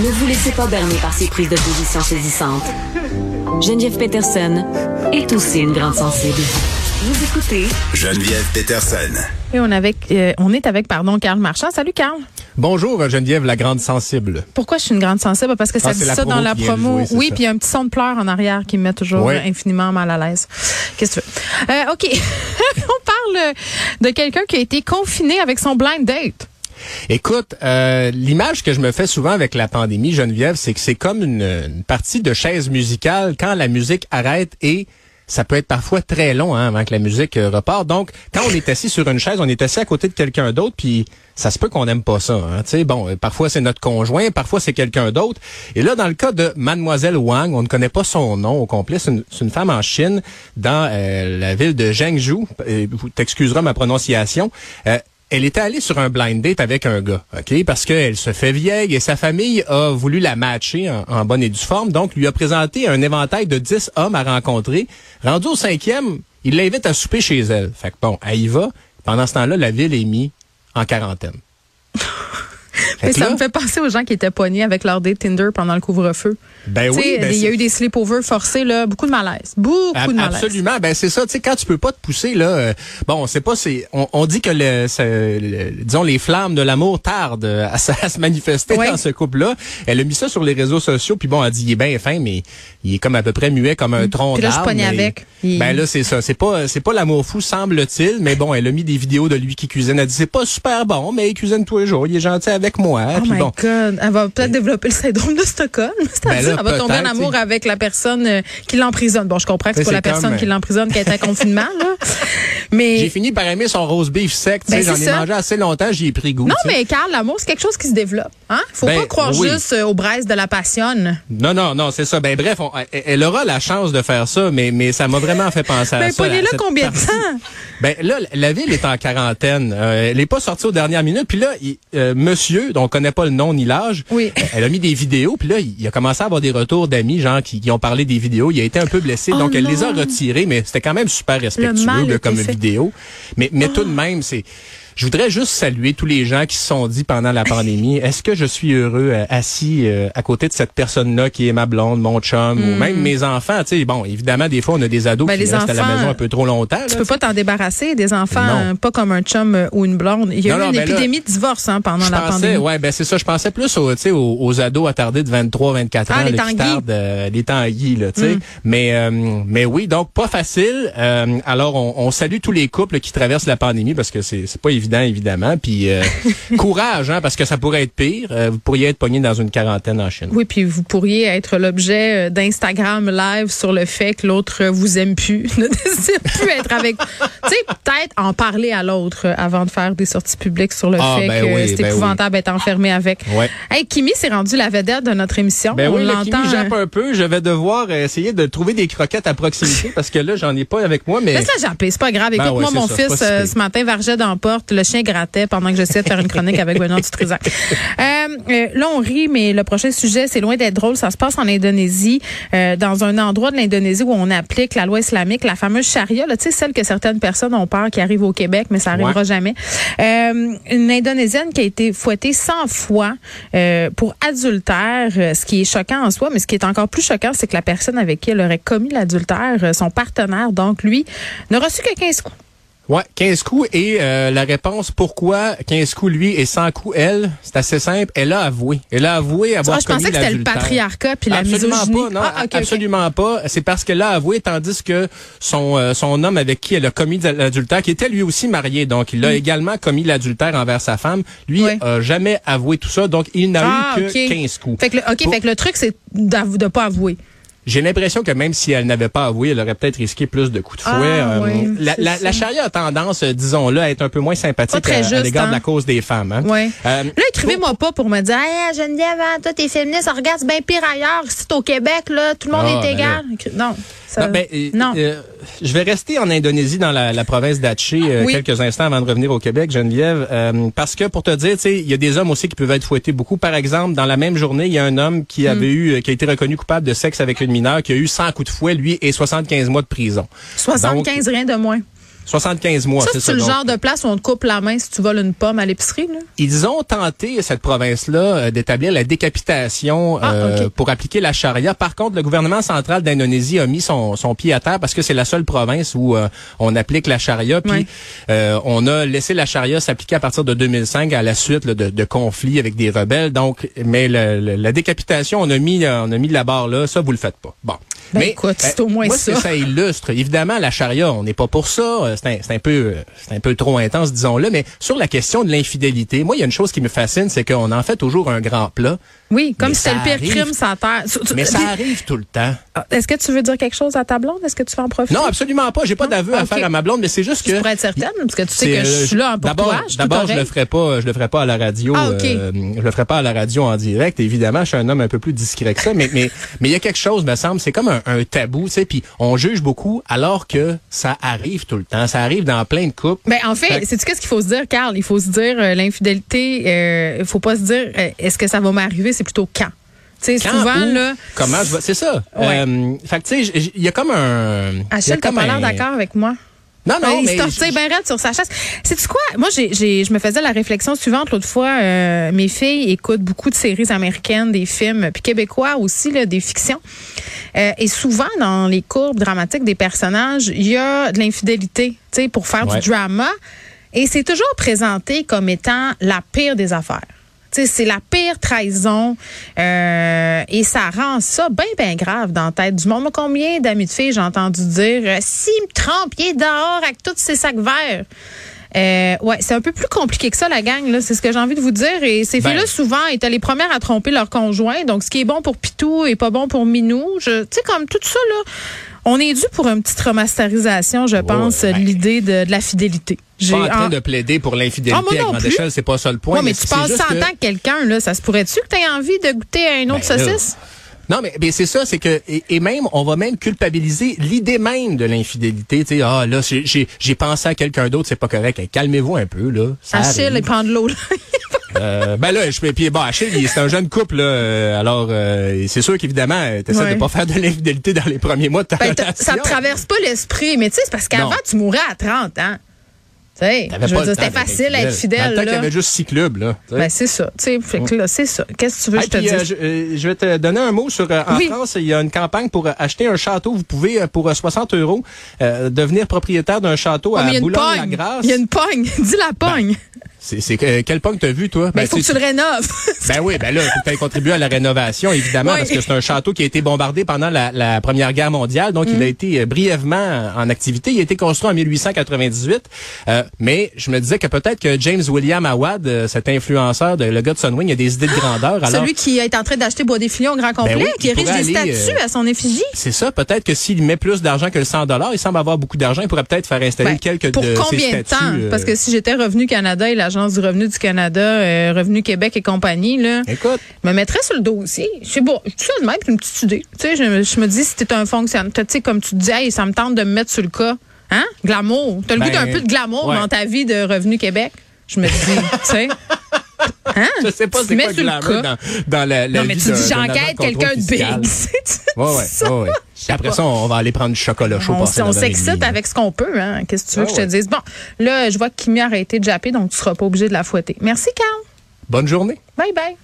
Ne vous laissez pas berner par ces prises de position saisissantes. Geneviève Peterson est aussi une grande sensible. Vous écoutez Geneviève Peterson. Et on, avec, euh, on est avec, pardon, Carl Marchand. Salut, Carl. Bonjour Geneviève, la grande sensible. Pourquoi je suis une grande sensible? Parce que ça Ah, dit c'est la ça dans la promo. jouer, oui, ça. puis il y a un petit son de pleurs en arrière qui me met toujours infiniment mal à l'aise. Qu'est-ce que tu veux? Euh, OK. on parle de quelqu'un qui a été confiné avec son blind date. Écoute, euh, l'image que je me fais souvent avec la pandémie, Geneviève, c'est que c'est comme une, partie de chaise musicale quand la musique arrête et ça peut être parfois très long hein, avant que la musique euh, repart. Donc, quand on est assis sur une chaise, on est assis à côté de quelqu'un d'autre, puis ça se peut qu'on n'aime pas ça. Hein, bon, euh, parfois c'est notre conjoint, parfois c'est quelqu'un d'autre. Et là, dans le cas de Mademoiselle Wang, on ne connaît pas son nom au complet. C'est une, femme en Chine, dans euh, la ville de Zhengzhou. Euh, vous t'excuseras ma prononciation. Elle était allée sur un blind date avec un gars, OK? Parce qu'elle se fait vieille et sa famille a voulu la matcher en, en bonne et due forme. Donc, lui a présenté un éventail de 10 hommes à rencontrer. Rendu au cinquième, il l'invite à souper chez elle. Fait que bon, elle y va. Pendant ce temps-là, la ville est mise en quarantaine. Que ça là- me fait penser aux gens qui étaient poignés avec leur date Tinder pendant le couvre-feu. Ben oui, ben il y a eu des sleepovers forcés, là, beaucoup de malaise. Beaucoup Ab- de malaise. Absolument, ben c'est ça. Tu sais, quand tu peux pas te pousser là, euh, bon, c'est pas, c'est, on, on dit que le, le- disons les flammes de l'amour tardent euh, à, se- à se manifester Oui. dans ce couple-là. Elle a mis ça sur les réseaux sociaux, puis bon, elle dit il est bien fin, mais il est comme à peu près muet comme un tronc. Puis là, je d'arbre. avec. Il- Ben là, c'est ça. C'est pas, c'est pas l'amour fou, semble-t-il, mais bon, elle a mis des vidéos de lui qui cuisine. Elle dit c'est pas super bon, mais il cuisine tous les jours. Il est gentil avec moi. Oh puis my bon. God. Elle va peut-être développer le syndrome de Stockholm. C'est-à-dire, Ben là, elle va tomber en amour avec la personne euh, qui l'emprisonne. Bon, je comprends que c'est Mais pas la personne qui euh, l'emprisonne qui est en confinement, là. Mais. J'ai fini par aimer son rose beef sec. Tu sais, Ben, j'en ai mangé assez longtemps, j'y ai pris goût. Non, mais Carl, l'amour, c'est quelque chose qui se développe. Hein? Faut Ben, pas croire oui. juste euh, aux braises de la passion. Non, non, non, c'est ça. Ben bref, on- elle- aura la chance de faire ça, mais, mais ça m'a vraiment fait penser à Ben, ça. à pognez-le cette combien de temps? Ben là, la ville est en quarantaine. Euh, elle est pas sortie aux dernières minutes. Puis là, il- euh, monsieur, dont on connaît pas le nom ni l'âge, Oui. elle a mis des vidéos. Puis là, il, a commencé à avoir des retours d'amis, genre qui, qui ont parlé des vidéos. Il a été un peu blessé, Oh donc elle les a retirées, mais c'était quand même super respectueux là, comme fait. vidéo. Mais, mais tout de même, c'est. Je voudrais juste saluer tous les gens qui se sont dit pendant la pandémie, est-ce que je suis heureux euh, assis euh, à côté de cette personne-là qui est ma blonde, mon chum, ou même mes enfants. Tu sais, bon, évidemment, des fois, on a des ados Hmm. Ben, qui restent à la maison un peu trop longtemps. Tu là, peux pas t'en débarrasser des enfants, euh, pas comme un chum euh, ou une blonde. Il y a Non, eu non, une ben là, épidémie de divorce hein, pendant la pensais, pandémie. ouais, ben c'est ça. Je pensais plus aux, tu sais, aux, aux ados attardés de 23, 24 Ah, ans, les là, qui tardent, euh, les tanguis, là, tu sais. Mm. Mais, euh, mais oui, donc pas facile. Euh, alors, on, on salue tous les couples qui traversent la pandémie parce que c'est c'est pas évident, évidemment. Puis euh, courage, hein, parce que ça pourrait être pire. Euh, vous pourriez être pogné dans une quarantaine en Chine. Oui, puis vous pourriez être l'objet euh, d'Instagram live sur le fait que l'autre vous aime plus, ne désire plus être avec. tu sais, peut-être en parler à l'autre avant de faire des sorties publiques sur le Ah, fait ben que oui, c'est ben épouvantable d'être enfermé avec. Ouais. Hey, Kimi s'est rendu la vedette de notre émission. Ben On oui, le l'entend. Kimi jappe un peu. Je vais devoir essayer de trouver des croquettes à proximité parce que là, j'en ai pas avec moi, mais... Laisse-la japper, c'est pas grave. Ben Écoute, ouais, moi, mon ça, fils, si euh, ce matin, vargeait dans la porte. Le chien grattait pendant que j'essayais de faire une chronique avec Benoît Dutrisac. Euh, euh, là, on rit, mais le prochain sujet, c'est loin d'être drôle. Ça se passe en Indonésie, euh, dans un endroit de l'Indonésie où on applique la loi islamique, la fameuse charia, là, celle que certaines personnes ont peur qui arrive au Québec, mais ça arrivera Ouais. jamais. Euh, une Indonésienne qui a été fouettée 100 fois euh, pour adultère, ce qui est choquant en soi, mais ce qui est encore plus choquant, c'est que la personne avec qui elle aurait commis l'adultère, son partenaire, donc lui, n'a reçu que 15 coups. Ouais, 15 coups et euh, la réponse pourquoi 15 coups lui et 100 coups elle, c'est assez simple, elle a avoué. Elle a avoué avoir Ah, je pensais commis que c'était le patriarcat puis la absolument misogynie. pas, non, Ah, absolument pas. C'est parce qu'elle a avoué, tandis que son euh, son homme avec qui elle a commis l'adultère, qui était lui aussi marié, donc il a également commis l'adultère envers sa femme, lui Mm. A jamais avoué tout ça, donc il n'a Ah, eu que ok. 15 coups. Fait que le, OK, Pour- fait que le truc, c'est de pas avouer. J'ai l'impression que même si elle n'avait pas avoué, elle aurait peut-être risqué plus de coups de fouet. Ah, oui, la, c'est la, la charia a tendance, euh, disons-le, à être un peu moins sympathique à, l'égard hein. de la cause des femmes. Hein. Ouais. Euh, Là, écrivez-moi pas pour me dire, hey, Geneviève, hein, toi, t'es féministe, regarde, c'est bien pire ailleurs. T'es au Québec, là, tout le monde Ah, est ben égal. Non. Ça- Non, ben, euh, non. euh, je vais rester en Indonésie, dans la, la province d'Aceh, euh, Oui. quelques instants avant de revenir au Québec, Geneviève, euh, parce que pour te dire, tu sais, il y a des hommes aussi qui peuvent être fouettés beaucoup. Par exemple, dans la même journée, il y a un homme qui avait Hmm. eu, euh, qui a été reconnu coupable de sexe avec une mineure, qui a eu 100 coups de fouet, lui, et 75 mois de prison. 75, rien de moins. 75 mois, Ça, c'est c'est ça. le Donc, genre de place où on te coupe la main si tu voles une pomme à l'épicerie, là? Ils ont tenté, cette province-là, euh, d'établir la décapitation Ah, euh, pour appliquer la charia. Par contre, le gouvernement central d'Indonésie a mis son, son pied à terre parce que c'est la seule province où euh, on applique la charia. Puis Ouais. euh, on a laissé la charia s'appliquer à partir de 2005 à la suite là, de, de conflits avec des rebelles. Donc, mais le- le- la décapitation, on a mis, on a mis de la barre là. Ça, vous le faites pas. Bon. Ben, mais écoute, c'est euh, au moins moi, ça. que ça illustre, évidemment, la charia, on n'est pas pour ça. Euh, C'est un, c'est un peu, euh, c'est un peu trop intense, disons-le. Mais sur la question de l'infidélité, moi, il y a une chose qui me fascine, c'est qu'on en fait toujours un grand plat. Oui, comme si c'était le pire arrive. crime sans terre. Mais ça arrive tout le temps. Ah, Est-ce que tu veux dire quelque chose à ta blonde? Est-ce que tu veux en profiter? Non, absolument pas. J'ai pas d'aveu à Ok. faire à ma blonde, mais c'est juste que. Tu pourrais être certaine, parce que tu sais C'est, que je suis là pour toi. D'abord, je le ferai pas, je le ferai pas à la radio. Ah, ok. euh, je le ferai pas à la radio en direct. Évidemment, je suis un homme un peu plus discret que ça, mais mais mais il y a quelque chose, me semble, c'est comme un, un tabou, tu sais. Puis on juge beaucoup, alors que ça arrive tout le temps. Ça arrive dans plein de couples. Ben, en fait, c'est tu qu'est-ce qu'il faut se dire, Carl? Il faut se dire euh, l'infidélité, euh, il faut pas se dire euh, est-ce que ça va m'arriver, c'est plutôt quand? Tu sais, Quand, souvent, là. Comment je vais- C'est ça. Ouais. Euh, fait que tu sais, il y a comme un. Achille, t'as pas l'air d'accord avec moi? Non, non, il mais. se bien raide sur sa chaise. C'est quoi? Moi, j'ai, j'ai, je me faisais la réflexion suivante l'autre fois. euh, mes filles écoutent beaucoup de séries américaines, des films, puis québécois aussi, là, des fictions. Euh, et souvent, dans les courbes dramatiques des personnages, il y a de l'infidélité, tu sais, pour faire Ouais. du drama. Et c'est toujours présenté comme étant la pire des affaires. Tu sais, c'est la pire trahison euh, et ça rend ça bien, bien grave dans la tête du monde. Combien d'amis de filles j'ai entendu dire euh, s'il me trompe, il est dehors avec tous ses sacs verts. Euh, ouais, c'est un peu plus compliqué que ça, la gang. Là, c'est ce que j'ai envie de vous dire. Et ces Ben. filles-là, souvent, étaient les premières à tromper leur conjoint. Donc, ce qui est bon pour Pitou est pas bon pour Minou. Je- Tu sais, comme tout ça, là, on est dû pour une petite remasterisation, je pense, ben. l'idée de, de la fidélité. Je suis pas en J'ai- train en- de plaider pour l'infidélité Ah, non grande plus. échelle, c'est pas ça le point. Ouais, mais tu passes juste ça en que- tant que quelqu'un, là. Ça se pourrait-tu que tu aies envie de goûter à une autre Ben là. Non, mais, mais c'est ça, c'est que et, et même on va même culpabiliser l'idée même de l'infidélité. Tu sais, ah là, j'ai- pensé à quelqu'un d'autre, c'est pas correct. Hey, Calmez-vous un peu là. Ça Achille arrive. et prendre l'eau, là. Euh, ben là, je peux. Puis bon, Achille, il- c'est un jeune couple là. euh, alors, euh, c'est sûr qu'évidemment, t'essaies Ouais. de pas faire de l'infidélité dans les premiers mois de ta Ben, relation. ça te traverse pas l'esprit. Mais tu sais, c'est parce qu'avant, tu mourrais à 30 ans. Tu c'était facile à être fidèle, temps qu'il y là. avait juste six clubs là. Ben, c'est ça. Fait que là, c'est ça. Qu'est-ce que tu veux que je te euh, dise? je, euh, je vais te donner un mot sur euh, en Oui. France, il y a une campagne pour acheter un château. Vous pouvez pour euh, 60 euros euh, devenir propriétaire d'un château Oh, il y à pogne. Boulogne-la-Grasse. Il y a une pogne. Dis la pogne. C'est c'est euh, quel pogne t'as vu toi? Ben, il faut que tu le rénoves. Ben oui, ben là, faut que tu contribué à la rénovation, évidemment, Oui. parce que c'est un château qui a été bombardé pendant la, la Première Guerre mondiale, donc Mm. il a été euh, brièvement en activité. Il a été construit en 1898, euh, mais je me disais que peut-être que James William Awad, euh, cet influenceur, de, le gars de Sunwing, a des idées de grandeur. Alors, Celui qui est en train d'acheter Bois des Filions au grand complet, oui, qui érige des statues euh, à son effigie. c'est ça, peut-être que s'il met plus d'argent que le 100 il semble avoir beaucoup d'argent, il pourrait peut-être faire installer Ben, quelques pour de combien de temps? euh, Parce que si j'étais Revenu Canada et l'Agence du revenu du Canada, euh, Revenu Québec et compagnie, là, Écoute, me mettrais sur le dossier. Je sais pas, tout ça de même, une petite idée. Tu sais, je, je me dis, si t'es un fonctionnaire, tu sais, comme tu dis, hey, ça me tente de me mettre sur le cas. Hein? Glamour. T'as le Ben, goût d'un peu de glamour ouais. dans ta vie de Revenu Québec? Je me dis, tu sais. Hein? je sais pas c'est quoi le sur le glamour cas. dans, dans la, la Non, mais vie tu dis, j'enquête quelqu'un de big. Ouais, ouais, ça. ouais, après ça, on va aller prendre du chocolat chaud. On, on 9h30, s'excite avec ce qu'on peut, hein. Qu'est-ce que tu veux Ah que je te ouais. dise? Bon, là, je vois que Kimi a arrêté de japper, donc tu seras pas obligé de la fouetter. Merci, Carl. Bonne journée. Bye bye.